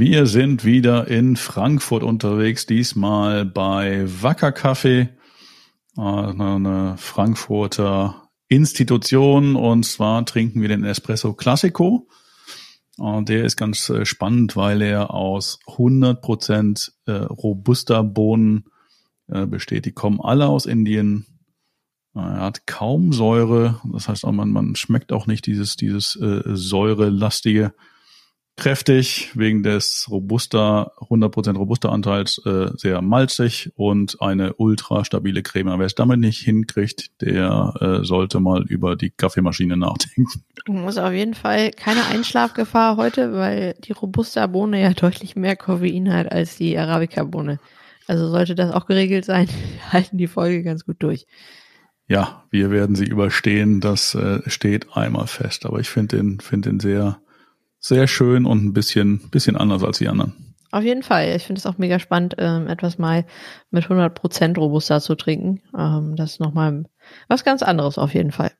Wir sind wieder in Frankfurt unterwegs, diesmal bei Wacker Kaffee, äh, eine Frankfurter Institution. Und zwar trinken wir den Espresso Classico. Äh, der ist ganz äh, spannend, weil er aus 100% robuster Bohnen besteht. Die kommen alle aus Indien. Er hat kaum Säure, das heißt, man, man schmeckt auch nicht dieses, dieses säurelastige kräftig, wegen des robuster, 100% robuster Anteils äh, sehr malzig und eine ultra stabile Creme. Wer es damit nicht hinkriegt, der äh, sollte mal über die Kaffeemaschine nachdenken. Muss auf jeden Fall keine Einschlafgefahr heute, weil die Robusta-Bohne ja deutlich mehr Koffein hat als die Arabica-Bohne. Also sollte das auch geregelt sein, halten die Folge ganz gut durch. Ja, wir werden sie überstehen, das äh, steht einmal fest. Aber ich finde den, finde den sehr, sehr schön und ein bisschen, bisschen anders als die anderen. Auf jeden Fall. Ich finde es auch mega spannend, ähm, etwas mal mit 100% Robusta zu trinken. Ähm, das ist nochmal was ganz anderes auf jeden Fall.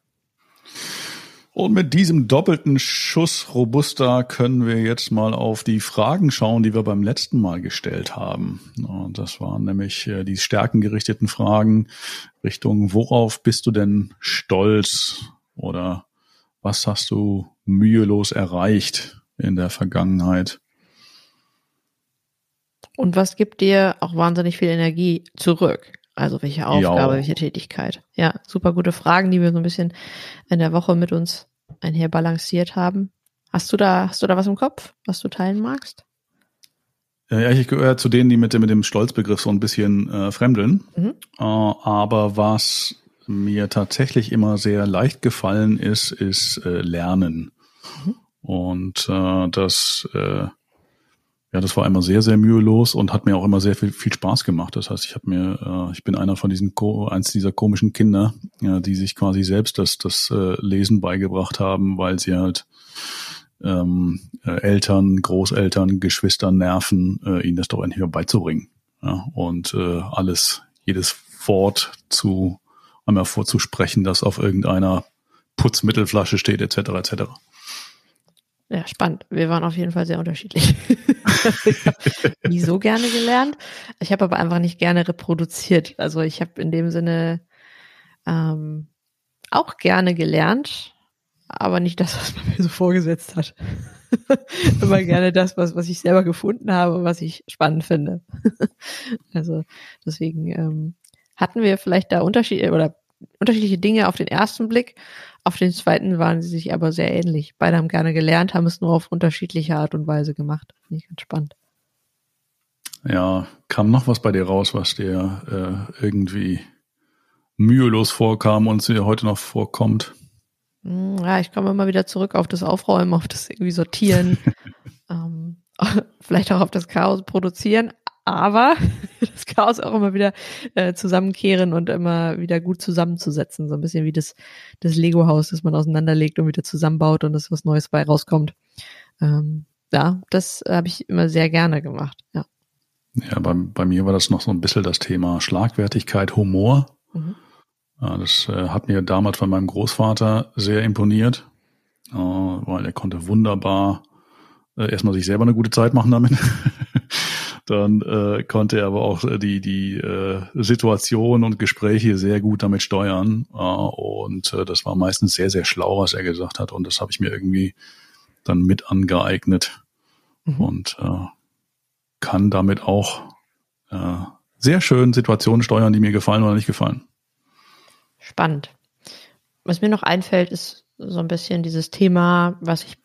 Und mit diesem doppelten Schuss Robusta können wir jetzt mal auf die Fragen schauen, die wir beim letzten Mal gestellt haben. Und das waren nämlich äh, die stärkengerichteten Fragen Richtung, worauf bist du denn stolz? Oder was hast du mühelos erreicht in der Vergangenheit. Und was gibt dir auch wahnsinnig viel Energie zurück? Also welche Aufgabe, ja. welche Tätigkeit? Ja, super gute Fragen, die wir so ein bisschen in der Woche mit uns einher balanciert haben. Hast du da, hast du da was im Kopf, was du teilen magst? Ja, ich gehöre zu denen, die mit dem, mit dem Stolzbegriff so ein bisschen äh, fremdeln. Mhm. Äh, aber was mir tatsächlich immer sehr leicht gefallen ist, ist äh, Lernen. Und äh, das, äh, ja, das war immer sehr, sehr mühelos und hat mir auch immer sehr viel, viel Spaß gemacht. Das heißt, ich habe mir, äh, ich bin einer von diesen, eins dieser komischen Kinder, ja, die sich quasi selbst das, das äh, Lesen beigebracht haben, weil sie halt ähm, äh, Eltern, Großeltern, Geschwistern nerven, äh, ihnen das doch endlich mal beizubringen. Ja, und äh, alles, jedes Wort zu einmal vorzusprechen, das auf irgendeiner Putzmittelflasche steht, etc. etc. Ja, spannend. Wir waren auf jeden Fall sehr unterschiedlich. ich habe nie so gerne gelernt. Ich habe aber einfach nicht gerne reproduziert. Also ich habe in dem Sinne ähm, auch gerne gelernt, aber nicht das, was man mir so vorgesetzt hat. Immer gerne das, was, was ich selber gefunden habe, was ich spannend finde. also deswegen ähm, hatten wir vielleicht da Unterschiede oder unterschiedliche Dinge auf den ersten Blick. Auf den zweiten waren sie sich aber sehr ähnlich. Beide haben gerne gelernt, haben es nur auf unterschiedliche Art und Weise gemacht. Finde ich ganz spannend. Ja, kam noch was bei dir raus, was dir äh, irgendwie mühelos vorkam und dir heute noch vorkommt? Hm, ja, ich komme immer wieder zurück auf das Aufräumen, auf das irgendwie Sortieren, ähm, vielleicht auch auf das Chaos produzieren, aber das Chaos auch immer wieder äh, zusammenkehren und immer wieder gut zusammenzusetzen. So ein bisschen wie das, das Lego-Haus, das man auseinanderlegt und wieder zusammenbaut und das was Neues bei rauskommt. Ähm, ja, das habe ich immer sehr gerne gemacht, ja. Ja, bei, bei mir war das noch so ein bisschen das Thema Schlagwertigkeit, Humor. Mhm. Das äh, hat mir damals von meinem Großvater sehr imponiert, äh, weil er konnte wunderbar äh, erstmal sich selber eine gute Zeit machen damit. dann äh, konnte er aber auch äh, die, die äh, Situation und Gespräche sehr gut damit steuern. Äh, und äh, das war meistens sehr, sehr schlau, was er gesagt hat. Und das habe ich mir irgendwie dann mit angeeignet mhm. und äh, kann damit auch äh, sehr schön Situationen steuern, die mir gefallen oder nicht gefallen. Spannend. Was mir noch einfällt, ist so ein bisschen dieses Thema, was ich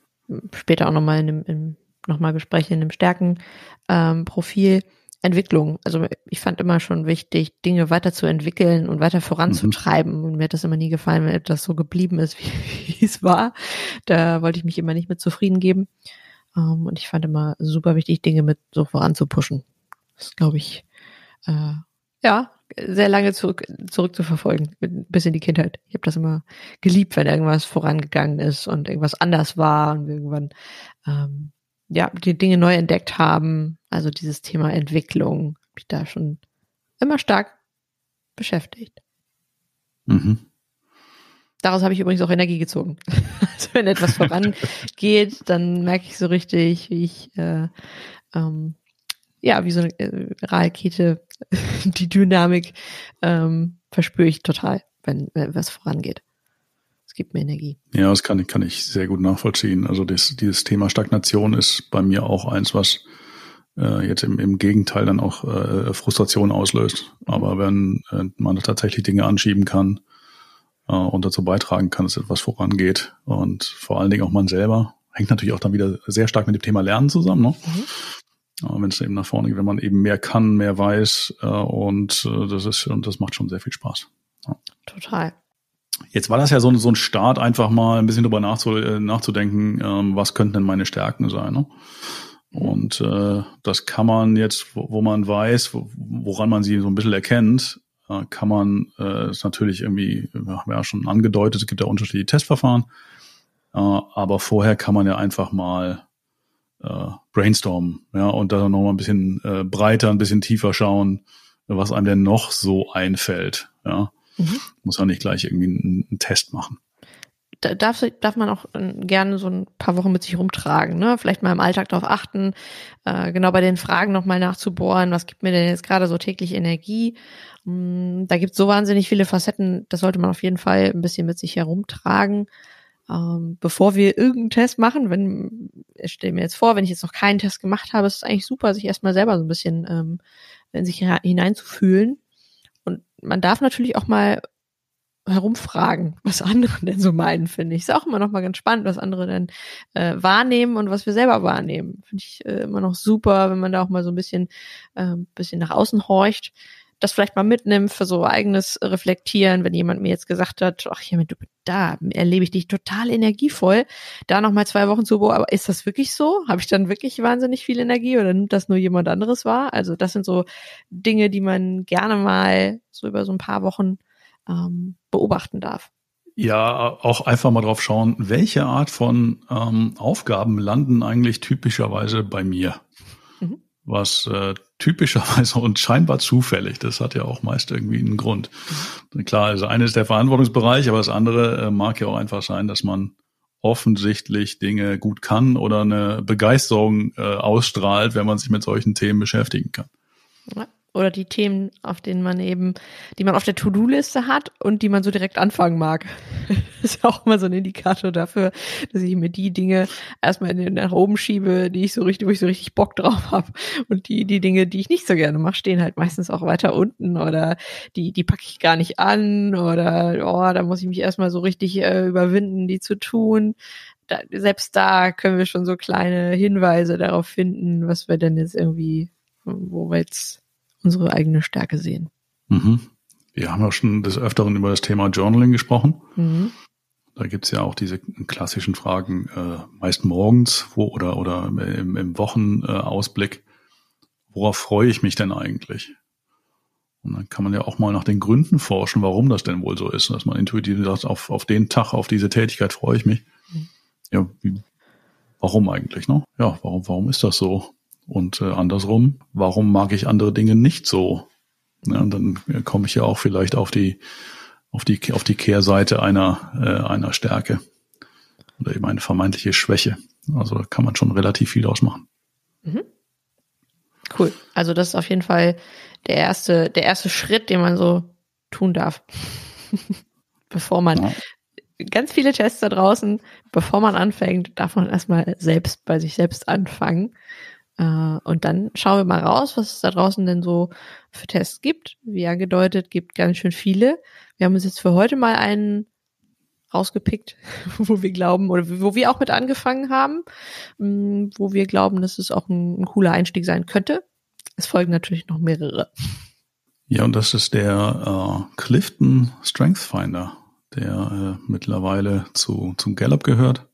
später auch nochmal in, dem, in nochmal besprechen, in dem Stärkenprofil. Ähm, Entwicklung. Also ich fand immer schon wichtig, Dinge weiterzuentwickeln und weiter voranzutreiben. Mhm. Und mir hat das immer nie gefallen, wenn etwas so geblieben ist, wie, wie es war. Da wollte ich mich immer nicht mit zufrieden geben. Um, ähm, und ich fand immer super wichtig, Dinge mit so voranzupuschen. Das glaube ich, äh, ja, sehr lange zurück, zurückzuverfolgen, bis in die Kindheit. Ich habe das immer geliebt, wenn irgendwas vorangegangen ist und irgendwas anders war und irgendwann ähm, ja die Dinge neu entdeckt haben. Also dieses Thema Entwicklung, habe ich da schon immer stark beschäftigt. Mhm. Daraus habe ich übrigens auch Energie gezogen. Also wenn etwas vorangeht, dann merke ich so richtig, wie ich äh, ähm, ja, wie so eine äh, Rakete, die Dynamik ähm, verspüre ich total, wenn, wenn was vorangeht. Es gibt mir Energie. Ja, das kann, kann ich sehr gut nachvollziehen. Also das, dieses Thema Stagnation ist bei mir auch eins, was äh, jetzt im, im Gegenteil dann auch äh, Frustration auslöst. Aber wenn äh, man tatsächlich Dinge anschieben kann äh, und dazu beitragen kann, dass etwas vorangeht und vor allen Dingen auch man selber, hängt natürlich auch dann wieder sehr stark mit dem Thema Lernen zusammen. Ne? Mhm wenn es eben nach vorne geht, wenn man eben mehr kann, mehr weiß äh, und äh, das ist und das macht schon sehr viel Spaß. Ja. Total. Jetzt war das ja so, so ein Start, einfach mal ein bisschen drüber äh, nachzudenken, ähm, was könnten denn meine Stärken sein. Ne? Und äh, das kann man jetzt, wo, wo man weiß, wo, woran man sie so ein bisschen erkennt, äh, kann man äh, natürlich irgendwie, wir haben ja schon angedeutet, es gibt ja unterschiedliche Testverfahren, äh, aber vorher kann man ja einfach mal äh, brainstormen, ja, und dann noch mal ein bisschen äh, breiter, ein bisschen tiefer schauen, was einem denn noch so einfällt, ja. Mhm. Muss ja nicht gleich irgendwie einen, einen Test machen darf, darf man auch äh, gerne so ein paar Wochen mit sich rumtragen, ne? Vielleicht mal im Alltag darauf achten, äh, genau bei den Fragen nochmal nachzubohren, was gibt mir denn jetzt gerade so täglich Energie? Mm, da gibt es so wahnsinnig viele Facetten, das sollte man auf jeden Fall ein bisschen mit sich herumtragen ähm, bevor wir irgendeinen Test machen, wenn, ich stelle mir jetzt vor, wenn ich jetzt noch keinen Test gemacht habe, ist es eigentlich super, sich erstmal selber so ein bisschen ähm, in sich hineinzufühlen. Man darf natürlich auch mal herumfragen, was andere denn so meinen, finde ich. Ist auch immer noch mal ganz spannend, was andere denn äh, wahrnehmen und was wir selber wahrnehmen. Finde ich äh, immer noch super, wenn man da auch mal so ein bisschen, äh, bisschen nach außen horcht das vielleicht mal mitnimmt für so eigenes Reflektieren, wenn jemand mir jetzt gesagt hat, ach ja, du, da erlebe ich dich total energievoll, da noch mal zwei Wochen zu aber ist das wirklich so? Habe ich dann wirklich wahnsinnig viel Energie oder nimmt das nur jemand anderes wahr? Also das sind so Dinge, die man gerne mal so über so ein paar Wochen ähm, beobachten darf. Ja, auch einfach mal drauf schauen, welche Art von ähm, Aufgaben landen eigentlich typischerweise bei mir. Was äh, typischerweise und scheinbar zufällig. Das hat ja auch meist irgendwie einen Grund. Mhm. Klar, also eine ist der Verantwortungsbereich, aber das andere äh, mag ja auch einfach sein, dass man offensichtlich Dinge gut kann oder eine Begeisterung äh, ausstrahlt, wenn man sich mit solchen Themen beschäftigen kann. Ja oder die Themen, auf denen man eben, die man auf der To-Do-Liste hat und die man so direkt anfangen mag. Ist ja auch immer so ein Indikator dafür, dass ich mir die Dinge erstmal nach oben schiebe, die ich so richtig, wo ich so richtig Bock drauf habe. Und die, die Dinge, die ich nicht so gerne mache, stehen halt meistens auch weiter unten oder die, die packe ich gar nicht an oder oh, da muss ich mich erstmal so richtig äh, überwinden, die zu tun. Da, selbst da können wir schon so kleine Hinweise darauf finden, was wir denn jetzt irgendwie, wo wir jetzt unsere eigene Stärke sehen. Mhm. Wir haben ja schon des Öfteren über das Thema Journaling gesprochen. Mhm. Da gibt's ja auch diese klassischen Fragen, äh, meist morgens wo, oder, oder im, im Wochenausblick. Worauf freue ich mich denn eigentlich? Und dann kann man ja auch mal nach den Gründen forschen, warum das denn wohl so ist, dass man intuitiv sagt, auf, auf den Tag, auf diese Tätigkeit freue ich mich. Mhm. Ja, wie, warum eigentlich, ne? Ja, warum, warum ist das so? Und äh, andersrum, warum mag ich andere Dinge nicht so? Ja, und dann komme ich ja auch vielleicht auf die, auf die, auf die Kehrseite einer, äh, einer Stärke oder eben eine vermeintliche Schwäche. Also da kann man schon relativ viel ausmachen. Mhm. Cool. Also das ist auf jeden Fall der erste, der erste Schritt, den man so tun darf. bevor man ja. ganz viele Tests da draußen, bevor man anfängt, darf man erstmal selbst bei sich selbst anfangen und dann schauen wir mal raus, was es da draußen denn so für Tests gibt. Wie angedeutet, gibt ganz schön viele. Wir haben uns jetzt für heute mal einen rausgepickt, wo wir glauben oder wo wir auch mit angefangen haben, mm, wo wir glauben, dass es auch ein, ein cooler Einstieg sein könnte. Es folgen natürlich noch mehrere. Ja, und das ist der äh, Clifton Strength Finder, der äh, mittlerweile zu, zum Gallup gehört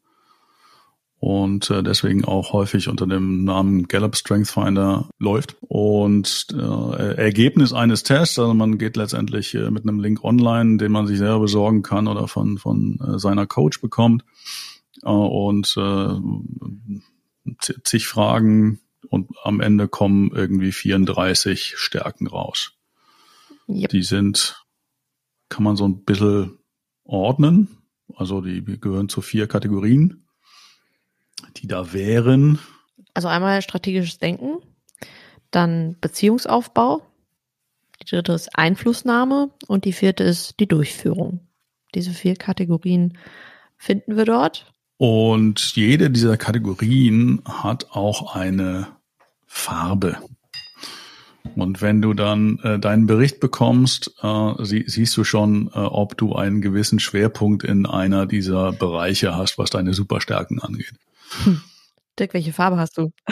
und äh, deswegen auch häufig unter dem Namen Gallup Strength Finder läuft. Und äh, Ergebnis eines Tests, also man geht letztendlich äh, mit einem Link online, den man sich selber besorgen kann oder von, von äh, seiner Coach bekommt äh, und äh, zig Fragen und am Ende kommen irgendwie 34 Stärken raus. Yep. Die sind, kann man so ein bisschen ordnen. Also die gehören zu vier Kategorien die da wären? Also einmal strategisches Denken, dann Beziehungsaufbau, die dritte ist Einflussnahme und die vierte ist die Durchführung. Diese vier Kategorien finden wir dort. Und jede dieser Kategorien hat auch eine Farbe. Und wenn du dann äh, deinen Bericht bekommst, äh, sie, siehst du schon, äh, ob du einen gewissen Schwerpunkt in einer dieser Bereiche hast, was deine Superstärken angeht. Hm. Dirk, welche Farbe hast du?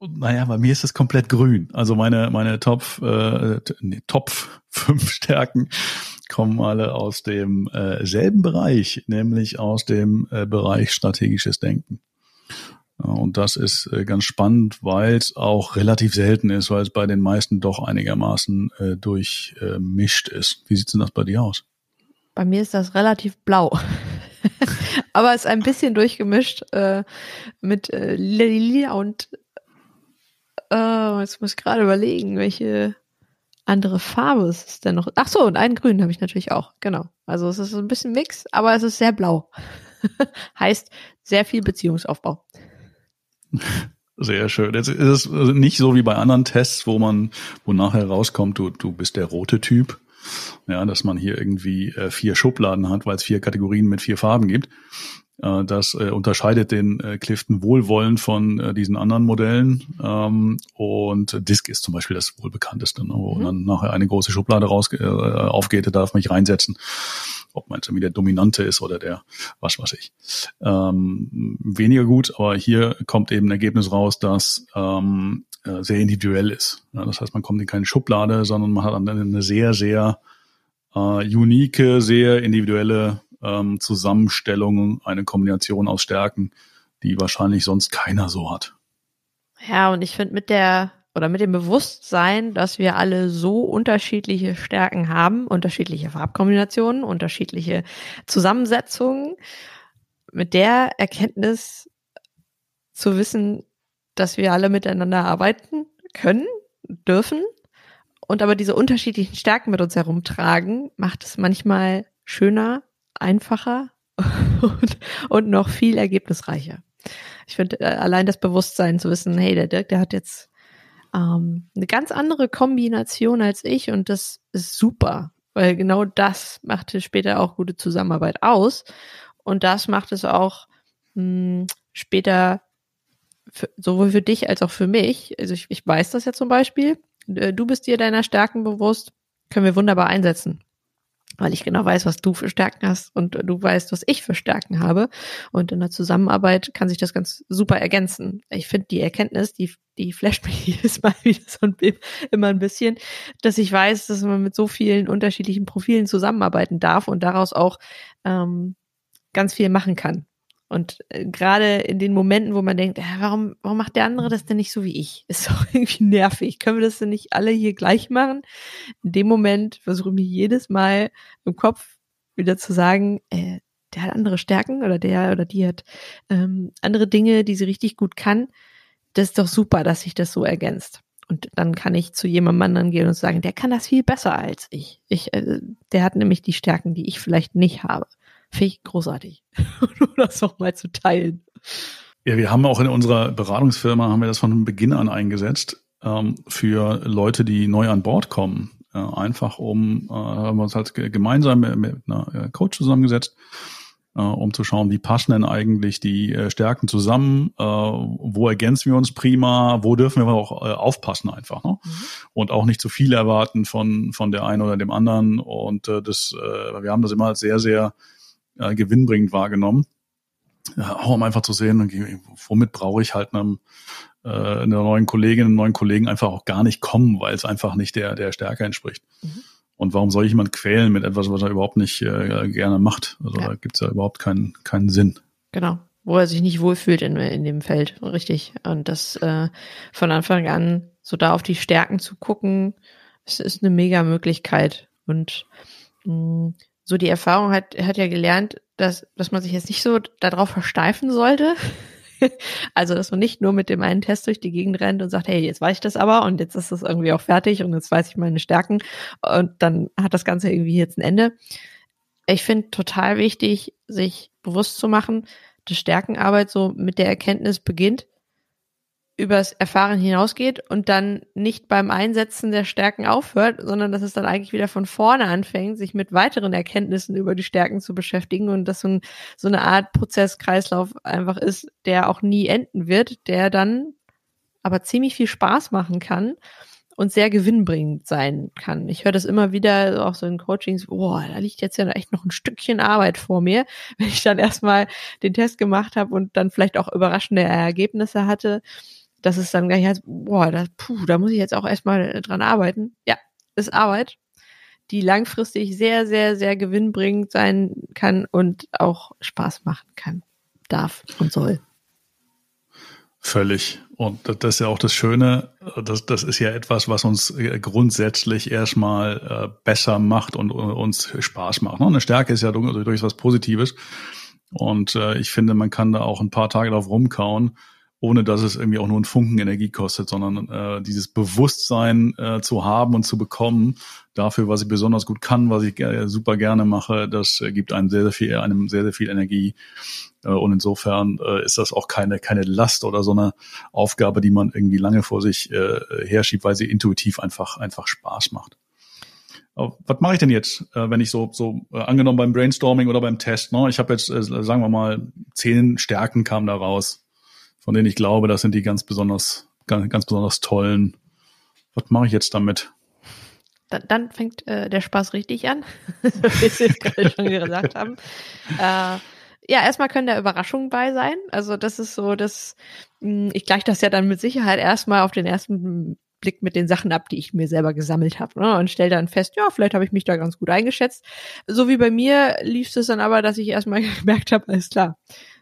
naja, bei mir ist es komplett grün. Also meine, meine Top, äh, nee, Top fünf Stärken kommen alle aus dem äh, selben Bereich, nämlich aus dem äh, Bereich strategisches Denken. Und das ist äh, ganz spannend, weil es auch relativ selten ist, weil es bei den meisten doch einigermaßen äh, durchmischt ist. Wie sieht denn das bei dir aus? Bei mir ist das relativ blau. Aber es ist ein bisschen durchgemischt äh, mit äh, Lila und äh, jetzt muss ich gerade überlegen, welche andere Farbe ist es denn noch? Ach so, und einen grün habe ich natürlich auch, genau. Also es ist ein bisschen Mix, aber es ist sehr blau. heißt sehr viel Beziehungsaufbau. Sehr schön. Jetzt ist es nicht so wie bei anderen Tests, wo man, wo nachher rauskommt, du, du bist der rote Typ, ja, dass man hier irgendwie äh, vier Schubladen hat, weil es vier Kategorien mit vier Farben gibt. Äh, das äh, unterscheidet den äh, Clifton wohlwollend von äh, diesen anderen Modellen. Ähm, und Disk ist zum Beispiel das wohl bekannteste, ne, wo mhm. dann nachher eine große Schublade raus äh, aufgeht, da darf man nicht reinsetzen ob man jetzt irgendwie der Dominante ist oder der was weiß ich. Ähm, weniger gut, aber hier kommt eben ein Ergebnis raus, das ähm, äh, sehr individuell ist. Ja, das heißt, man kommt in keine Schublade, sondern man hat dann eine sehr, sehr äh, unique, sehr individuelle ähm, Zusammenstellung, eine Kombination aus Stärken, die wahrscheinlich sonst keiner so hat. Ja, und ich finde mit der oder mit dem Bewusstsein, dass wir alle so unterschiedliche Stärken haben, unterschiedliche Farbkombinationen, unterschiedliche Zusammensetzungen, mit der Erkenntnis zu wissen, dass wir alle miteinander arbeiten können, dürfen und aber diese unterschiedlichen Stärken mit uns herumtragen, macht es manchmal schöner, einfacher und, und noch viel ergebnisreicher. Ich finde äh, allein das Bewusstsein zu wissen, hey, der Dirk, der hat jetzt ähm, eine ganz andere Kombination als ich und das ist super, weil genau das macht später auch gute Zusammenarbeit aus und das macht es auch mh, hm, später für, sowohl für dich als auch für mich, also ich, ich weiß das ja zum Beispiel, äh, du bist dir deiner Stärken bewusst, können wir wunderbar einsetzen. Weil ich genau weiß, was du für Stärken hast und du weißt, was ich für Stärken habe. Und in der Zusammenarbeit kann sich das ganz super ergänzen. Ich finde die Erkenntnis, die, die flasht mich jedes Mal wieder so ein, immer ein bisschen, dass ich weiß, dass man mit so vielen unterschiedlichen Profilen zusammenarbeiten darf und daraus auch ähm, ganz viel machen kann. Und äh, gerade in den Momenten, wo man denkt, warum, warum macht der andere das denn nicht so wie ich? Ist doch irgendwie nervig. Können wir das denn nicht alle hier gleich machen? In dem Moment versuche ich mir jedes Mal im Kopf wieder zu sagen, äh, der hat andere Stärken oder der oder die hat ähm, andere Dinge, die sie richtig gut kann. Das ist doch super, dass sich das so ergänzt. Und dann kann ich zu jemandem anderen gehen und sagen, der kann das viel besser als ich. ich äh, der hat nämlich die Stärken, die ich vielleicht nicht habe. Finde ich großartig. Nur das noch mal zu teilen. Ja, wir haben auch in unserer Beratungsfirma, haben wir das von Beginn an eingesetzt, ähm, für Leute, die neu an Bord kommen. Äh, einfach um, äh, haben wir uns halt gemeinsam mit, mit einer äh, Coach zusammengesetzt, äh, um zu schauen, wie passen denn eigentlich die äh, Stärken zusammen, äh, wo ergänzen wir uns prima, wo dürfen wir auch äh, aufpassen einfach. Ne? Mhm. Und auch nicht zu viel erwarten von, von der einen oder dem anderen. Und äh, das, äh, wir haben das immer als sehr, sehr äh, gewinnbringend wahrgenommen. Ja, auch um einfach zu sehen, womit brauche ich halt einem, äh, einer neuen Kollegin, einem neuen Kollegen einfach auch gar nicht kommen, weil es einfach nicht der, der Stärke entspricht. Mhm. Und warum soll ich jemand quälen mit etwas, was er überhaupt nicht äh, gerne macht? Also ja. da gibt's ja überhaupt keinen, keinen Sinn. Genau. Wo er sich nicht wohlfühlt in, in dem Feld, richtig. Und das äh, von Anfang an so da auf die Stärken zu gucken, es ist eine mega Möglichkeit. Und mh, mm, so die Erfahrung hat, hat ja gelernt, dass, dass man sich jetzt nicht so darauf versteifen sollte. also, dass man nicht nur mit dem einen Test durch die Gegend rennt und sagt, hey, jetzt weiß ich das aber und jetzt ist das irgendwie auch fertig und jetzt weiß ich meine Stärken und dann hat das Ganze irgendwie jetzt ein Ende. Ich finde total wichtig, sich bewusst zu machen, dass Stärkenarbeit so mit der Erkenntnis beginnt, übers Erfahren hinausgeht und dann nicht beim Einsetzen der Stärken aufhört, sondern dass es dann eigentlich wieder von vorne anfängt, sich mit weiteren Erkenntnissen über die Stärken zu beschäftigen und dass so, ein, so eine Art Prozesskreislauf einfach ist, der auch nie enden wird, der dann aber ziemlich viel Spaß machen kann und sehr gewinnbringend sein kann. Ich höre das immer wieder auch so in Coachings, boah, da liegt jetzt ja echt noch ein Stückchen Arbeit vor mir, wenn ich dann erstmal den Test gemacht habe und dann vielleicht auch überraschende Ergebnisse hatte dass es dann gleich heißt, boah, das, puh, da muss ich jetzt auch erstmal dran arbeiten. Ja, ist Arbeit, die langfristig sehr, sehr, sehr gewinnbringend sein kann und auch Spaß machen kann, darf und soll. Völlig. Und das ist ja auch das Schöne, das, das ist ja etwas, was uns äh, grundsätzlich erstmal äh, besser macht und uns Spaß macht. Ne? Eine Stärke ist ja durchaus was Positives. Und äh, ich finde, man kann da auch ein paar Tage drauf rumkauen ohne dass es irgendwie auch nur einen Funken Energie kostet, sondern äh, dieses Bewusstsein äh, zu haben und zu bekommen dafür, was ich besonders gut kann, was ich äh, super gerne mache, das äh, gibt einem sehr, sehr viel, einem sehr, sehr viel Energie. Äh, und insofern äh, ist das auch keine, keine Last oder so eine Aufgabe, die man irgendwie lange vor sich äh, herschiebt, weil sie intuitiv einfach, einfach Spaß macht. Was mache ich denn jetzt, äh, wenn ich so, so äh, angenommen beim Brainstorming oder beim Test, ne? ich habe jetzt, äh, sagen wir mal, zehn Stärken kamen da raus von denen ich glaube, das sind die ganz besonders, ganz, ganz besonders tollen. Was mache ich jetzt damit? Dann, dann fängt äh, der Spaß richtig an, wie Sie gerade schon gesagt haben. Äh, ja, erstmal können da Überraschungen bei sein. Also das ist so, dass hm, ich gleiche das ja dann mit Sicherheit erstmal auf den ersten Blick mit den Sachen ab, die ich mir selber gesammelt habe. Ne? Und stelle dann fest, ja, vielleicht habe ich mich da ganz gut eingeschätzt. So wie bei mir lief es dann aber, dass ich erstmal gemerkt habe, alles klar,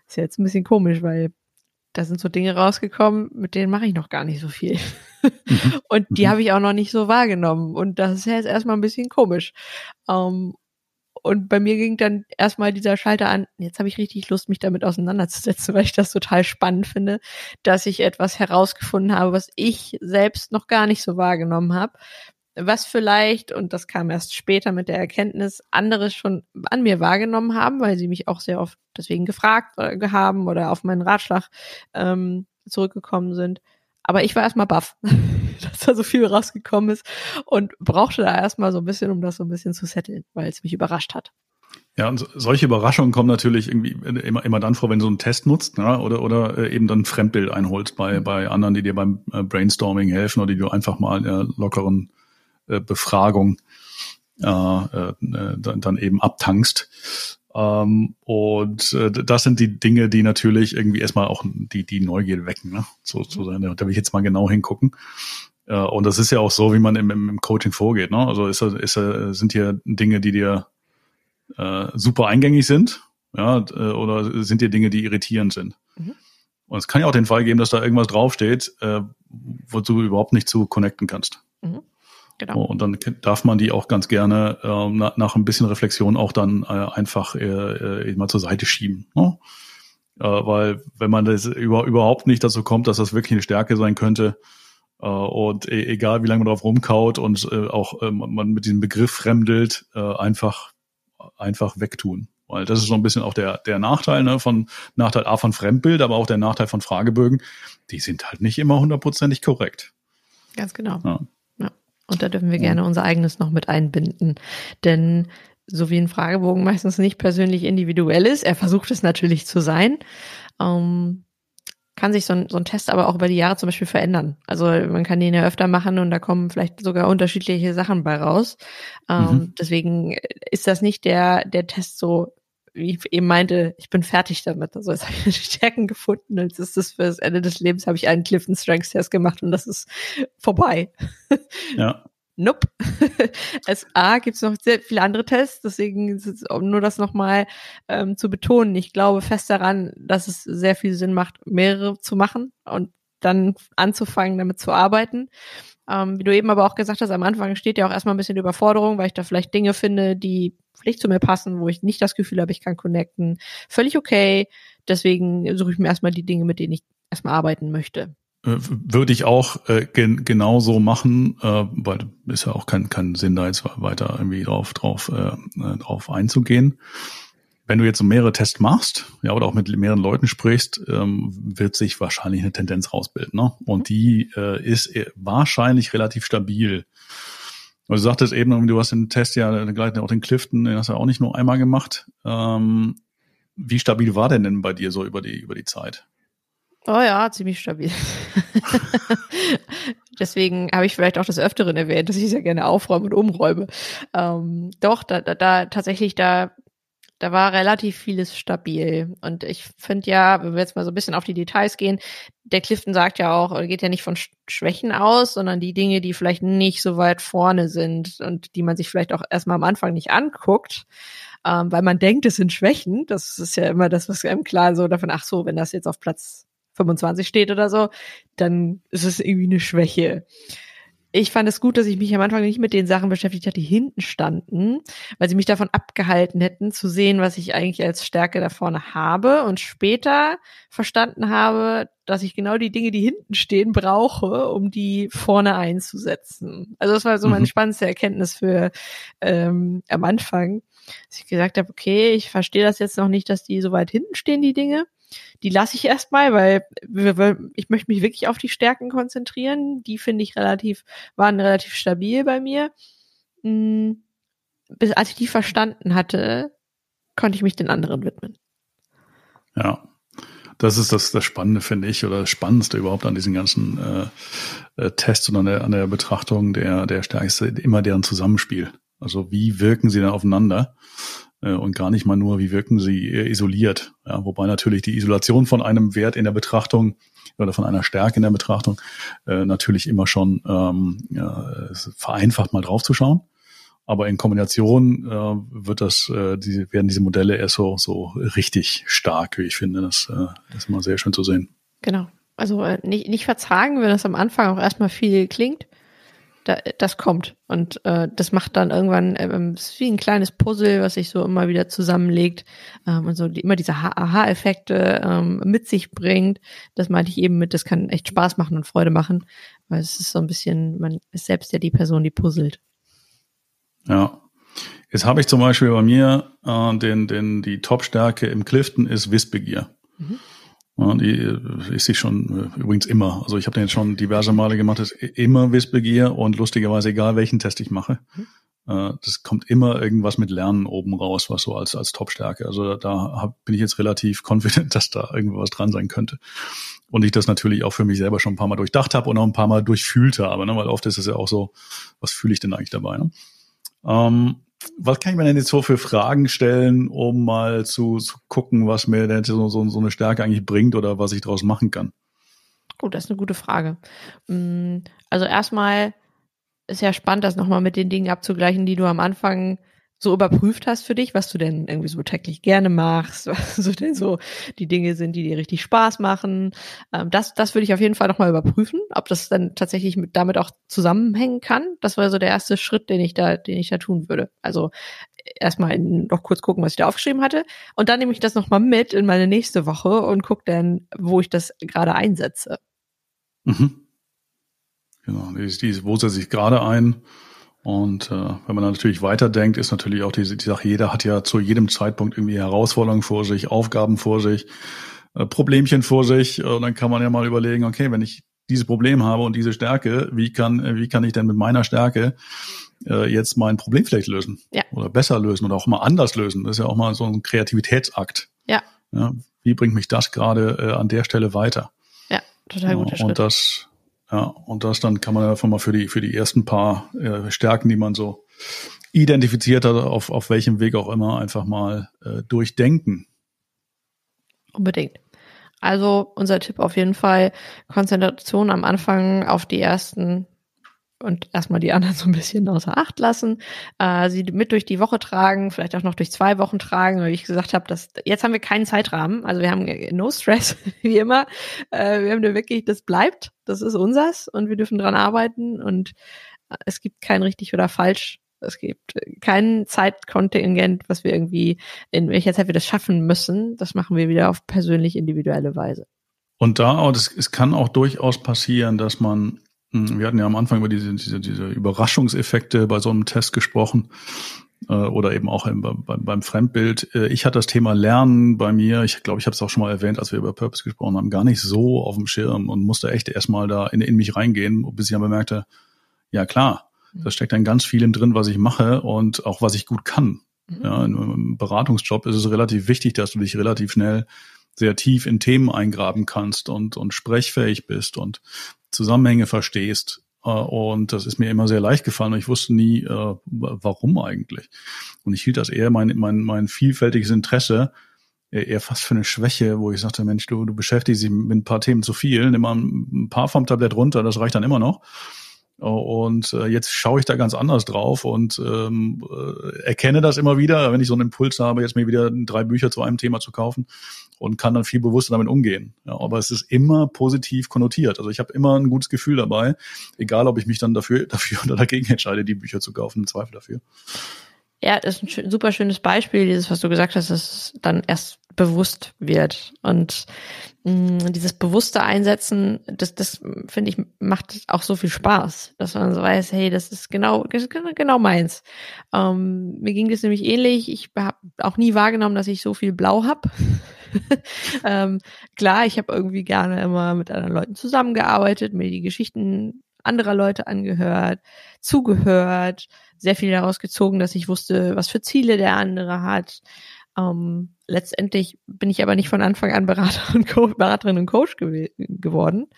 ist ja jetzt ein bisschen komisch, weil da sind so Dinge rausgekommen, mit denen mache ich noch gar nicht so viel. Mhm. und die mhm. habe ich auch noch nicht so wahrgenommen. Und das ist ja jetzt erstmal ein bisschen komisch. Ähm, und bei mir ging dann erstmal dieser Schalter an, jetzt habe ich richtig Lust, mich damit auseinanderzusetzen, weil ich das total spannend finde, dass ich etwas herausgefunden habe, was ich selbst noch gar nicht so wahrgenommen habe, was vielleicht, und das kam erst später mit der Erkenntnis, andere schon an mir wahrgenommen haben, weil sie mich auch sehr oft deswegen gefragt äh, haben oder auf meinen Ratschlag ähm, zurückgekommen sind. Aber ich war erstmal baff, dass da so viel rausgekommen ist und brauchte da erstmal so ein bisschen, um das so ein bisschen zu setteln, weil es mich überrascht hat. Ja, und solche Überraschungen kommen natürlich irgendwie immer, immer dann vor, wenn du so einen Test nutzt ne? oder, oder äh, eben dann Fremdbild einholst bei, bei anderen, die dir beim äh, Brainstorming helfen oder die du einfach mal in der lockeren äh, Befragung äh, äh, dann, eben abtankst. Ähm, und äh, das sind die Dinge, die natürlich irgendwie erstmal auch die, die Neugier wecken, ne? So, so sein. Da will ich jetzt mal genau hingucken. Äh, und das ist ja auch so, wie man im, im Coaching vorgeht. Ne? Also ist, ist, sind hier Dinge, die dir äh, super eingängig sind, ja, äh, oder sind dir Dinge, die irritierend sind. Mhm. Und es kann ja auch den Fall geben, dass da irgendwas draufsteht, äh, wo du überhaupt nicht zu connecten kannst. Mhm. Genau. Und dann darf man die auch ganz gerne äh, nach, nach ein bisschen Reflexion auch dann äh, einfach äh, äh, mal zur Seite schieben. Ne? Äh, weil wenn man das über, überhaupt nicht dazu kommt, dass das wirklich eine Stärke sein könnte, äh, und e egal wie lange man drauf rumkaut und äh, auch äh, man mit diesem Begriff fremdelt, einfach einfach wegtun. Weil das ist so ein bisschen auch der, der Nachteil ne, von Nachteil A von Fremdbild, aber auch der Nachteil von Fragebögen. Die sind halt nicht immer hundertprozentig korrekt. Ganz genau. Ja. Und da dürfen wir gerne unser eigenes noch mit einbinden. Denn so wie ein Fragebogen meistens nicht persönlich individuell ist, er versucht es natürlich zu sein, ähm, kann sich so ein, so ein Test aber auch über die Jahre zum Beispiel verändern. Also man kann den ja öfter machen und da kommen vielleicht sogar unterschiedliche Sachen bei raus. Ähm, mhm. Deswegen ist das nicht der, der Test so wie ich eben meinte, ich bin fertig damit. Also jetzt habe ich die Stärken gefunden und jetzt ist das für das Ende des Lebens habe ich einen Clifton Strengths Test gemacht und das ist vorbei. Ja. nope. es A gibt es noch sehr viele andere Tests, deswegen ist es nur das nochmal ähm, zu betonen. Ich glaube fest daran, dass es sehr viel Sinn macht, mehrere zu machen und dann anzufangen, damit zu arbeiten. Ähm, wie du eben aber auch gesagt hast, am Anfang steht ja auch erstmal ein bisschen Überforderung, weil ich da vielleicht Dinge finde, die vielleicht zu mir passen, wo ich nicht das Gefühl habe, ich kann connecten. Völlig okay. Deswegen suche ich mir erstmal die Dinge, mit denen ich erstmal arbeiten möchte. Äh, würde ich auch äh, gen genau so machen, äh, weil ist ja auch kein, kein Sinn, da jetzt weiter irgendwie drauf, drauf, äh, äh, drauf einzugehen. Wenn du jetzt so mehrere Tests machst, ja, oder auch mit mehreren Leuten sprichst, ähm, wird sich wahrscheinlich eine Tendenz rausbilden. Ne? Und die äh, ist äh, wahrscheinlich relativ stabil. Du sagtest eben, du hast den Test ja gleich auch den Clifton, den hast du auch nicht nur einmal gemacht. Ähm, wie stabil war der denn bei dir so über die, über die Zeit? Oh ja, ziemlich stabil. Deswegen habe ich vielleicht auch des Öfteren erwähnt, dass ich sehr gerne aufräume und umräume. Ähm, doch, da, da, da tatsächlich, da, da war relativ vieles stabil. Und ich finde ja, wenn wir jetzt mal so ein bisschen auf die Details gehen, der Clifton sagt ja auch, geht ja nicht von Schwächen aus, sondern die Dinge, die vielleicht nicht so weit vorne sind und die man sich vielleicht auch erstmal am Anfang nicht anguckt ähm, weil man denkt, es sind Schwächen. Das ist ja immer das, was einem klar so davon, ach so, wenn das jetzt auf Platz 25 steht oder so, dann ist es irgendwie eine Schwäche. Ich fand es gut, dass ich mich am Anfang nicht mit den Sachen beschäftigt hatte, die hinten standen, weil sie mich davon abgehalten hätten, zu sehen, was ich eigentlich als Stärke da vorne habe und später verstanden habe, dass ich genau die Dinge, die hinten stehen, brauche, um die vorne einzusetzen. Also das war so meine mhm. spannendste Erkenntnis für ähm, am Anfang, dass ich gesagt habe, okay, ich verstehe das jetzt noch nicht, dass die so weit hinten stehen, die Dinge. Die lasse ich erstmal, weil ich möchte mich wirklich auf die Stärken konzentrieren. Die finde ich relativ, waren relativ stabil bei mir. Hm, bis als ich die verstanden hatte, konnte ich mich den anderen widmen. Ja. Das ist das, das Spannende, finde ich, oder das Spannendste überhaupt an diesen ganzen äh, äh, Tests und an der, an der Betrachtung der, der Stärkste, immer deren Zusammenspiel. Also wie wirken sie dann aufeinander? Äh, und gar nicht mal nur, wie wirken sie äh, isoliert. Ja, wobei natürlich die Isolation von einem Wert in der Betrachtung oder von einer Stärke in der Betrachtung äh, natürlich immer schon ähm, ja, vereinfacht mal draufzuschauen. Aber in Kombination äh, wird das, äh, die, werden diese Modelle erst so, so richtig stark, wie ich finde. Das, äh, das ist immer sehr schön zu sehen. Genau. Also äh, nicht, nicht vertragen, wenn das am Anfang auch erstmal viel klingt da, das kommt. Und äh, das macht dann irgendwann, äh, ist wie ein kleines Puzzle, was sich so immer wieder zusammenlegt ähm, und so die, immer diese Aha-Effekte ähm, mit sich bringt. Das meinte ich eben mit, das kann echt Spaß machen und Freude machen, weil es ist so ein bisschen, man ist selbst ja die Person, die puzzelt. Ja. Jetzt habe ich zum Beispiel bei mir äh, den, den, die Top-Stärke im Clifton ist Wissbegier. Mhm. Ja, die äh, ist sich schon äh, übrigens immer. Also ich habe den jetzt schon diverse Male gemacht, ist immer Wissbegier und lustigerweise egal welchen Test ich mache. Mhm. Äh, das kommt immer irgendwas mit Lernen oben raus, was so als, als Top-Stärke. Also da hab, bin ich jetzt relativ confident, dass da irgendwas dran sein könnte. Und ich das natürlich auch für mich selber schon ein paar Mal durchdacht habe und auch ein paar Mal durchfühlt habe, ne? weil oft ist es ja auch so, was fühle ich denn eigentlich dabei? Ne? Ähm, was kann ich mir denn jetzt so für Fragen stellen, um mal zu, zu gucken, was mir denn so, so, so eine Stärke eigentlich bringt oder was ich daraus machen kann? Gut, das ist eine gute Frage. Mm, also erstmal ist ja spannend, das nochmal mit den Dingen abzugleichen, die du am Anfang so überprüft hast für dich, was du denn irgendwie so täglich gerne machst, was so denn so die Dinge sind, die dir richtig Spaß machen. Ähm, das, das würde ich auf jeden Fall nochmal überprüfen, ob das dann tatsächlich mit, damit auch zusammenhängen kann. Das war so der erste Schritt, den ich da, den ich da tun würde. Also erstmal noch kurz gucken, was ich da aufgeschrieben hatte. Und dann nehme ich das nochmal mit in meine nächste Woche und gucke dann, wo ich das gerade einsetze. Mhm. Genau, die, die, wo setze ich gerade ein? Und äh, wenn man natürlich weiterdenkt, ist natürlich auch die, die Sache, jeder hat ja zu jedem Zeitpunkt irgendwie Herausforderungen vor sich, Aufgaben vor sich, äh, Problemchen vor sich. Und dann kann man ja mal überlegen, okay, wenn ich dieses Problem habe und diese Stärke, wie kann, wie kann ich denn mit meiner Stärke äh, jetzt mein Problem vielleicht lösen? Ja. Oder besser lösen oder auch mal anders lösen. Das ist ja auch mal so ein Kreativitätsakt. Ja. ja wie bringt mich das gerade äh, an der Stelle weiter? Ja, total guter ja, Schritt. Und das ja, und das dann kann man einfach mal für die, für die ersten paar äh, Stärken, die man so identifiziert hat, auf, auf welchem Weg auch immer, einfach mal äh, durchdenken. Unbedingt. Also unser Tipp auf jeden Fall, Konzentration am Anfang auf die ersten und erstmal die anderen so ein bisschen außer Acht lassen, äh, sie mit durch die Woche tragen, vielleicht auch noch durch zwei Wochen tragen, weil ich gesagt habe, dass jetzt haben wir keinen Zeitrahmen, also wir haben no stress wie immer, äh, wir haben da wirklich, das bleibt, das ist unsers und wir dürfen dran arbeiten und äh, es gibt kein richtig oder falsch. Es gibt kein Zeitkontingent, was wir irgendwie, in welcher Zeit wir das schaffen müssen. Das machen wir wieder auf persönlich individuelle Weise. Und da, es, es kann auch durchaus passieren, dass man wir hatten ja am Anfang über diese, diese, diese Überraschungseffekte bei so einem Test gesprochen äh, oder eben auch im, beim, beim Fremdbild. Äh, ich hatte das Thema Lernen bei mir, ich glaube, ich habe es auch schon mal erwähnt, als wir über Purpose gesprochen haben, gar nicht so auf dem Schirm und musste echt erstmal da in, in mich reingehen, bis ich dann bemerkte, ja klar, mhm. da steckt dann ganz viel drin, was ich mache und auch was ich gut kann. Mhm. Ja, Im Beratungsjob ist es relativ wichtig, dass du dich relativ schnell sehr tief in Themen eingraben kannst und, und sprechfähig bist und Zusammenhänge verstehst. Äh, und das ist mir immer sehr leicht gefallen und ich wusste nie, äh, warum eigentlich. Und ich hielt das eher mein, mein, mein vielfältiges Interesse eher fast für eine Schwäche, wo ich sagte, Mensch, du, du beschäftigst dich mit ein paar Themen zu viel, nimm mal ein paar vom Tablett runter, das reicht dann immer noch. Und äh, jetzt schaue ich da ganz anders drauf und ähm, äh, erkenne das immer wieder, wenn ich so einen Impuls habe, jetzt mir wieder drei Bücher zu einem Thema zu kaufen und kann dann viel bewusster damit umgehen. Ja, aber es ist immer positiv konnotiert. Also ich habe immer ein gutes Gefühl dabei, egal ob ich mich dann dafür, dafür oder dagegen entscheide, die Bücher zu kaufen, im Zweifel dafür. Ja, das ist ein super schönes Beispiel, dieses, was du gesagt hast, dass es dann erst bewusst wird. Und mh, mm, dieses bewusste Einsetzen, das, das finde ich, macht auch so viel Spaß, dass man so weiß, hey, das ist genau, genau meins. Ähm, mir ging das nämlich ähnlich. Ich habe auch nie wahrgenommen, dass ich so viel Blau hab. ähm, klar, ich habe irgendwie gerne immer mit anderen Leuten zusammengearbeitet, mir die Geschichten anderer Leute angehört, zugehört, sehr viel daraus gezogen, dass ich wusste, was für Ziele der andere hat. Ähm, letztendlich bin ich aber nicht von Anfang an Berater und Co Beraterin und Coach gew geworden.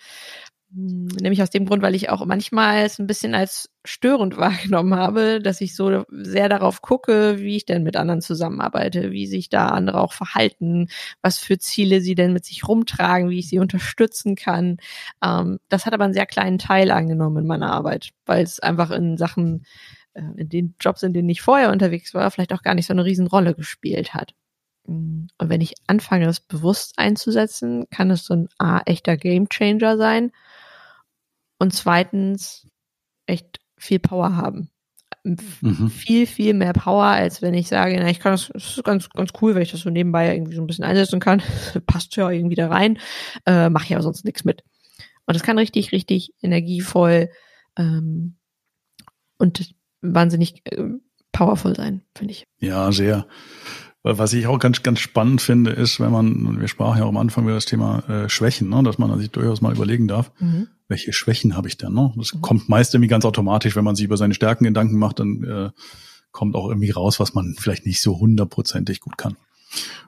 Hm, nämlich aus dem Grund, weil ich auch manchmal es ein bisschen als störend wahrgenommen habe, dass ich so sehr darauf gucke, wie ich denn mit anderen zusammenarbeite, wie sich da andere auch verhalten, was für Ziele sie denn mit sich rumtragen, wie ich sie unterstützen kann. Ähm, das hat aber einen sehr kleinen Teil angenommen in meiner Arbeit, weil es einfach in Sachen äh, in den Jobs, in denen ich vorher unterwegs war, vielleicht auch gar nicht so eine Riesenrolle gespielt hat. Mm, und wenn ich anfange, das bewusst einzusetzen, kann es so ein A, echter Gamechanger sein und zweitens echt viel Power haben. Mhm. Viel, viel mehr Power, als wenn ich sage, na, ich kann das, das ist ganz, ganz cool, wenn ich das so nebenbei irgendwie so ein bisschen einsetzen kann. Passt ja irgendwie da rein, äh, mache ich aber sonst nichts mit. Und das kann richtig, richtig energievoll ähm, und wahnsinnig äh, powerful sein, finde ich. Ja, sehr. Was ich auch ganz, ganz spannend finde, ist, wenn man, wir sprachen ja auch am Anfang über das Thema äh, Schwächen, ne, dass man sich durchaus mal überlegen darf, mhm. welche Schwächen habe ich denn? Ne? Das mhm. kommt meist irgendwie ganz automatisch, wenn man sich über seine Stärken Gedanken macht, dann äh, kommt auch irgendwie raus, was man vielleicht nicht so hundertprozentig gut kann.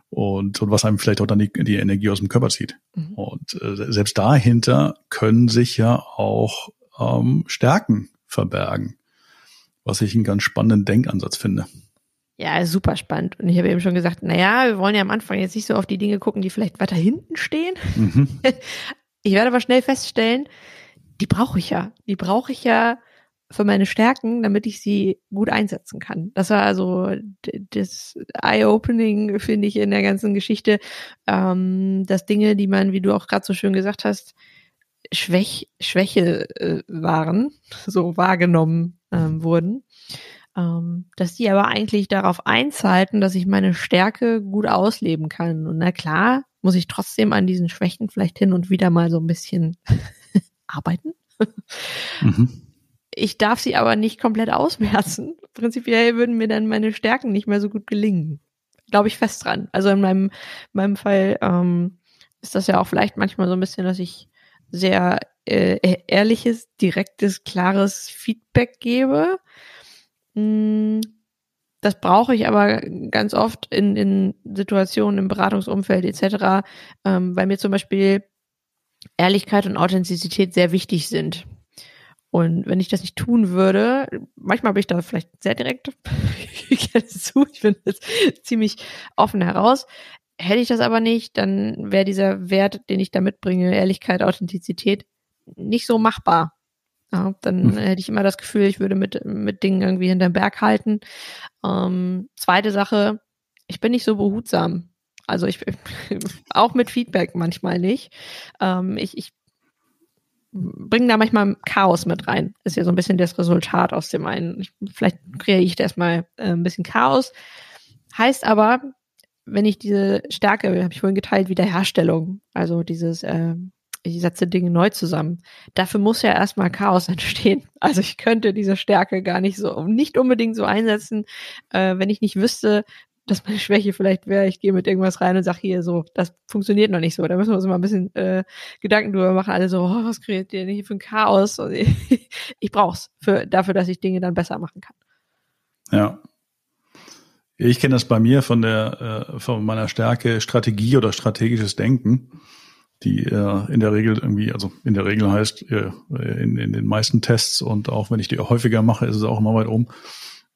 Und, und was einem vielleicht auch dann die, die Energie aus dem Körper zieht. Mhm. Und äh, selbst dahinter können sich ja auch ähm, Stärken verbergen was ich einen ganz spannenden Denkansatz finde. Ja, super spannend. Und ich habe eben schon gesagt, naja, wir wollen ja am Anfang jetzt nicht so auf die Dinge gucken, die vielleicht weiter hinten stehen. Mhm. Ich werde aber schnell feststellen, die brauche ich ja. Die brauche ich ja für meine Stärken, damit ich sie gut einsetzen kann. Das war also das Eye-Opening, finde ich, in der ganzen Geschichte, ähm, dass Dinge, die man, wie du auch gerade so schön gesagt hast, Schwäch, Schwäche äh, waren, so wahrgenommen ähm, wurden, ähm, dass die aber eigentlich darauf einzahlen, dass ich meine Stärke gut ausleben kann. Und na klar, muss ich trotzdem an diesen Schwächen vielleicht hin und wieder mal so ein bisschen arbeiten. Mhm. Ich darf sie aber nicht komplett ausmerzen. Prinzipiell würden mir dann meine Stärken nicht mehr so gut gelingen. Glaube ich fest dran. Also in meinem, meinem Fall ähm, ist das ja auch vielleicht manchmal so ein bisschen, dass ich sehr äh, e-, ehrliches, direktes, klares Feedback gebe. Mm, das brauche ich aber ganz oft in, in Situationen im Beratungsumfeld etc., ähm, weil mir zum Beispiel Ehrlichkeit und Authentizität sehr wichtig sind. Und wenn ich das nicht tun würde, manchmal bin ich da vielleicht sehr direkt, ich gebe zu, ich bin jetzt ziemlich offen heraus. Hätte ich das aber nicht, dann wäre dieser Wert, den ich da mitbringe, Ehrlichkeit, Authentizität, nicht so machbar. Ja, dann hm. hätte ich immer das Gefühl, ich würde mit, mit Dingen irgendwie hinterm Berg halten. Ähm, zweite Sache, ich bin nicht so behutsam. Also ich auch mit Feedback manchmal nicht. Ähm, ich, ich bringe da manchmal Chaos mit rein. Ist ja so ein bisschen das Resultat aus dem einen. Ich, vielleicht kreiere ich da erstmal äh, ein bisschen Chaos. Heißt aber, wenn ich diese Stärke, habe ich vorhin geteilt, Wiederherstellung, also dieses, äh, ich setze Dinge neu zusammen. Dafür muss ja erstmal Chaos entstehen. Also ich könnte diese Stärke gar nicht so, nicht unbedingt so einsetzen, äh, wenn ich nicht wüsste, dass meine Schwäche vielleicht wäre, ich gehe mit irgendwas rein und sage hier so, das funktioniert noch nicht so. Da müssen wir uns mal ein bisschen äh, Gedanken drüber machen. Alle so, oh, was kreiert ihr denn hier für ein Chaos? Und ich, ich brauch's für, dafür, dass ich Dinge dann besser machen kann. Ja. Ich kenne das bei mir von der äh, von meiner Stärke Strategie oder strategisches Denken, die äh, in der Regel irgendwie, also in der Regel heißt äh, in, in den meisten Tests und auch wenn ich die häufiger mache, ist es auch immer weit um.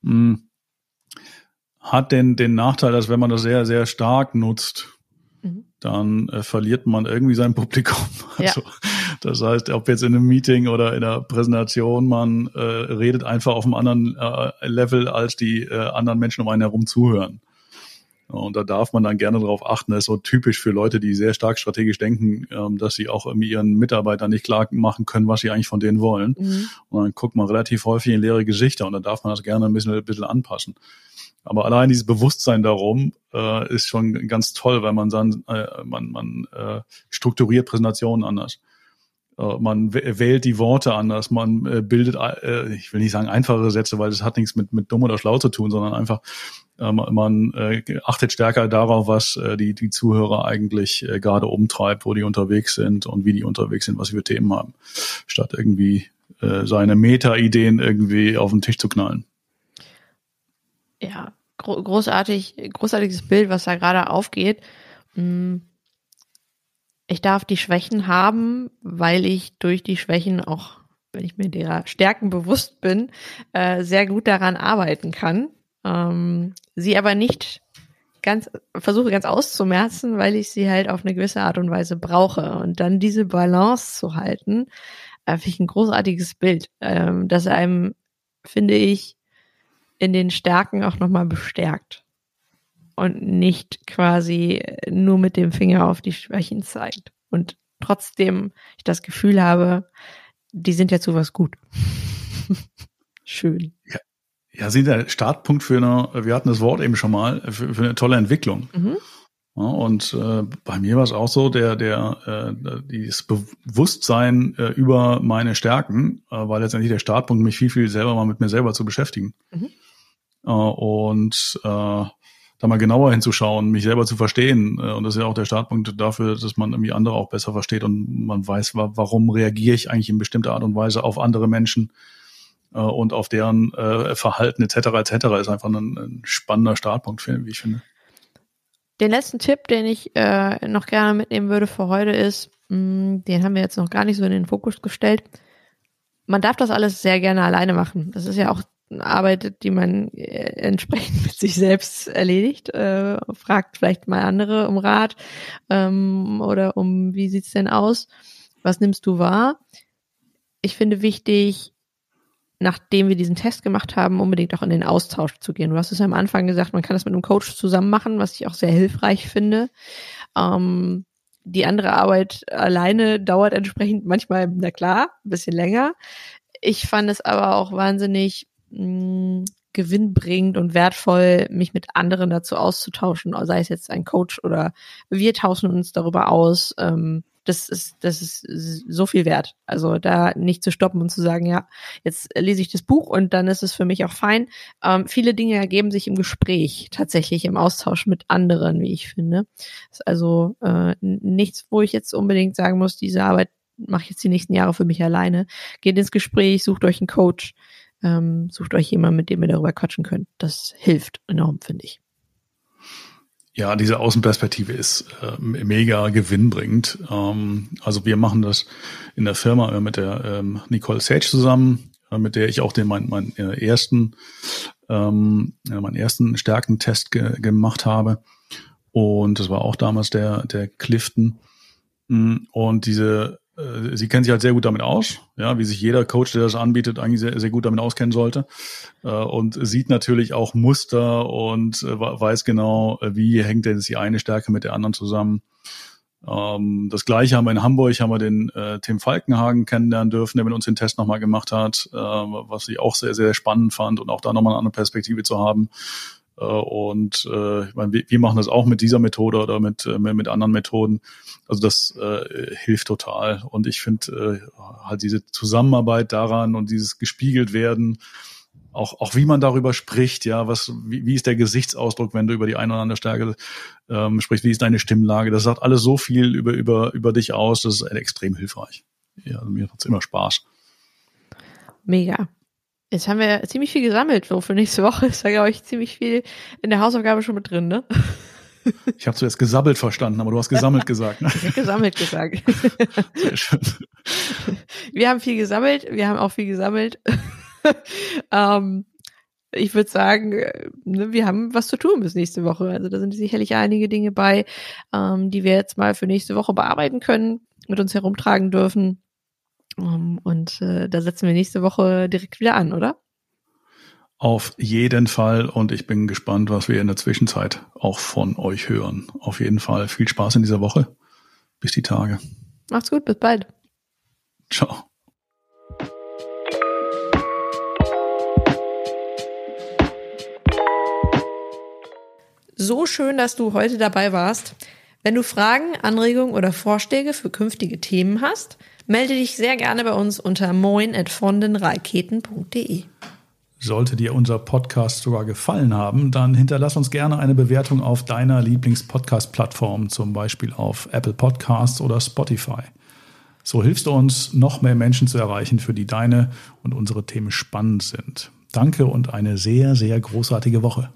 Mh, hm hat den, den Nachteil, dass wenn man das sehr, sehr stark nutzt, mhm. dann äh, verliert man irgendwie sein Publikum. Also, ja. Das heißt, ob jetzt in einem Meeting oder in einer Präsentation, man äh, redet einfach auf einem anderen äh, Level, als die äh, anderen Menschen um einen herum zuhören. Und da darf man dann gerne darauf achten, das ist so typisch für Leute, die sehr stark strategisch denken, ähm, dass sie auch irgendwie ihren Mitarbeitern nicht klar machen können, was sie eigentlich von denen wollen. Mhm. Und dann guckt man relativ häufig in leere Gesichter und dann darf man das gerne ein bisschen, ein bisschen anpassen. Aber allein dieses Bewusstsein darum äh, ist schon ganz toll, weil man dann äh, man man äh, strukturiert Präsentationen anders. Äh, man wählt die Worte anders, man äh, bildet, äh, ich will nicht sagen einfache Sätze, weil das hat nichts mit mit dumm oder schlau zu tun, sondern einfach man äh, achtet stärker darauf, was äh, die die Zuhörer eigentlich äh, gerade umtreibt, wo die unterwegs sind und wie die unterwegs sind, was sie für Themen haben, statt irgendwie äh, seine Meta-Ideen irgendwie auf den Tisch zu knallen ja, gro großartig, großartiges Bild, was da gerade aufgeht. Hm. Ich darf die Schwächen haben, weil ich durch die Schwächen auch, wenn ich mir derer Stärken bewusst bin, äh, sehr gut daran arbeiten kann. Ähm, sie aber nicht ganz, versuche ganz auszumerzen, weil ich sie halt auf eine gewisse Art und Weise brauche. Und dann diese Balance zu halten, äh, finde ich ein großartiges Bild, ähm, das einem, finde ich, in den Stärken auch nochmal bestärkt und nicht quasi nur mit dem Finger auf die Schwächen zeigt und trotzdem ich das Gefühl habe, die sind ja zu was gut. Schön. Ja, ja, sind der Startpunkt für eine, wir hatten das Wort eben schon mal, für, für eine tolle Entwicklung. Mhm. Ja, und äh, bei mir war es auch so, der, der, äh, dieses Bewusstsein äh, über meine Stärken äh, war letztendlich der Startpunkt, mich viel, viel selber mal mit mir selber zu beschäftigen. Mhm äh, und äh, da mal genauer hinzuschauen, mich selber zu verstehen. Äh, und das ist ja auch der Startpunkt dafür, dass man irgendwie andere auch besser versteht und man weiß, wa warum reagiere ich eigentlich in bestimmter Art und Weise auf andere Menschen äh, und auf deren äh, Verhalten etc. etc. ist einfach ein, ein spannender Startpunkt, wie ich finde. Den letzten Tipp, den ich äh, noch gerne mitnehmen würde für heute ist, mh, mm, den haben wir jetzt noch gar nicht so in den Fokus gestellt. Man darf das alles sehr gerne alleine machen. Das ist ja auch arbeitet, die man äh, entsprechend mit sich selbst erledigt, äh, fragt vielleicht mal andere um Rat ähm, oder um, wie sieht's denn aus? Was nimmst du wahr? Ich finde wichtig, nachdem wir diesen Test gemacht haben, unbedingt auch in den Austausch zu gehen. Du hast es ja am Anfang gesagt, man kann das mit einem Coach zusammen machen, was ich auch sehr hilfreich finde. Ähm, die andere Arbeit alleine dauert entsprechend manchmal, na klar, ein bisschen länger. Ich fand es aber auch wahnsinnig mh, gewinnbringend und wertvoll, mich mit anderen dazu auszutauschen, sei es jetzt ein Coach oder wir tauschen uns darüber aus. Ähm, das ist, das ist so viel wert. Also da nicht zu stoppen und zu sagen, ja, jetzt lese ich das Buch und dann ist es für mich auch fein. Ähm, viele Dinge ergeben sich im Gespräch, tatsächlich im Austausch mit anderen, wie ich finde. Ist also äh, nichts, wo ich jetzt unbedingt sagen muss, diese Arbeit mache ich jetzt die nächsten Jahre für mich alleine. Geht ins Gespräch, sucht euch einen Coach, ähm, sucht euch jemanden, mit dem ihr darüber quatschen könnt. Das hilft enorm, finde ich. Ja, diese Außenperspektive ist äh, mega gewinnbringend. Ähm, also wir machen das in der Firma mit der ähm, Nicole Sage zusammen, äh, mit der ich auch den meinen mein, äh, ersten ähm, meinen ersten Stärkentest ge gemacht habe. Und das war auch damals der der Clifton. Mm, und diese äh, sie kennt sich halt sehr gut damit aus, ja, wie sich jeder Coach, der das anbietet, eigentlich sehr, sehr gut damit auskennen sollte. Äh, und sieht natürlich auch Muster und äh, weiß genau, wie hängt denn die eine Stärke mit der anderen zusammen. Ähm, das gleiche haben wir in Hamburg, haben wir den Tim Falkenhagen kennenlernen dürfen, der mit uns den Test nochmal gemacht hat, was ich auch sehr, sehr spannend fand und auch da nochmal eine andere Perspektive zu haben. Äh, und äh, wir machen das auch mit dieser Methode oder mit, äh, mit anderen Methoden. Also das äh, hilft total. Und ich finde halt diese Zusammenarbeit daran und dieses gespiegelt werden, auch, auch wie man darüber spricht, ja, was, wie, wie ist der Gesichtsausdruck, wenn du über die eine oder andere Stärke ähm, sprichst, wie ist deine Stimmlage, das sagt alles so viel über, über, über dich aus, das ist extrem hilfreich. Ja, also mir macht es immer Spaß. Mega. Jetzt haben wir ziemlich viel gesammelt, so für nächste Woche ist da, glaube ich, ziemlich viel in der Hausaufgabe schon mit drin, ne? Ich habe zuerst gesabbelt verstanden, aber du hast gesammelt gesagt. Ne? Ich habe gesammelt gesagt. Sehr schön. Wir haben viel gesammelt, wir haben auch viel gesammelt. ähm, ich würde sagen, ne, wir haben was zu tun bis nächste Woche. Also da sind sicherlich einige Dinge bei, ähm, die wir jetzt mal für nächste Woche bearbeiten können, mit uns herumtragen dürfen. Und äh, da setzen wir nächste Woche direkt wieder an, oder? Auf jeden Fall. Und ich bin gespannt, was wir in der Zwischenzeit auch von euch hören. Auf jeden Fall viel Spaß in dieser Woche. Bis die Tage. Macht's gut, bis bald. Ciao. So schön, dass du heute dabei warst. Wenn du Fragen, Anregungen oder Vorschläge für künftige Themen hast, Melde dich sehr gerne bei uns unter moin.vondenraketen.de. Sollte dir unser Podcast sogar gefallen haben, dann hinterlass uns gerne eine Bewertung auf deiner Lieblings-Podcast-Plattform, zum Beispiel auf Apple Podcasts oder Spotify. So hilfst du uns, noch mehr Menschen zu erreichen, für die deine und unsere Themen spannend sind. Danke und eine sehr, sehr großartige Woche.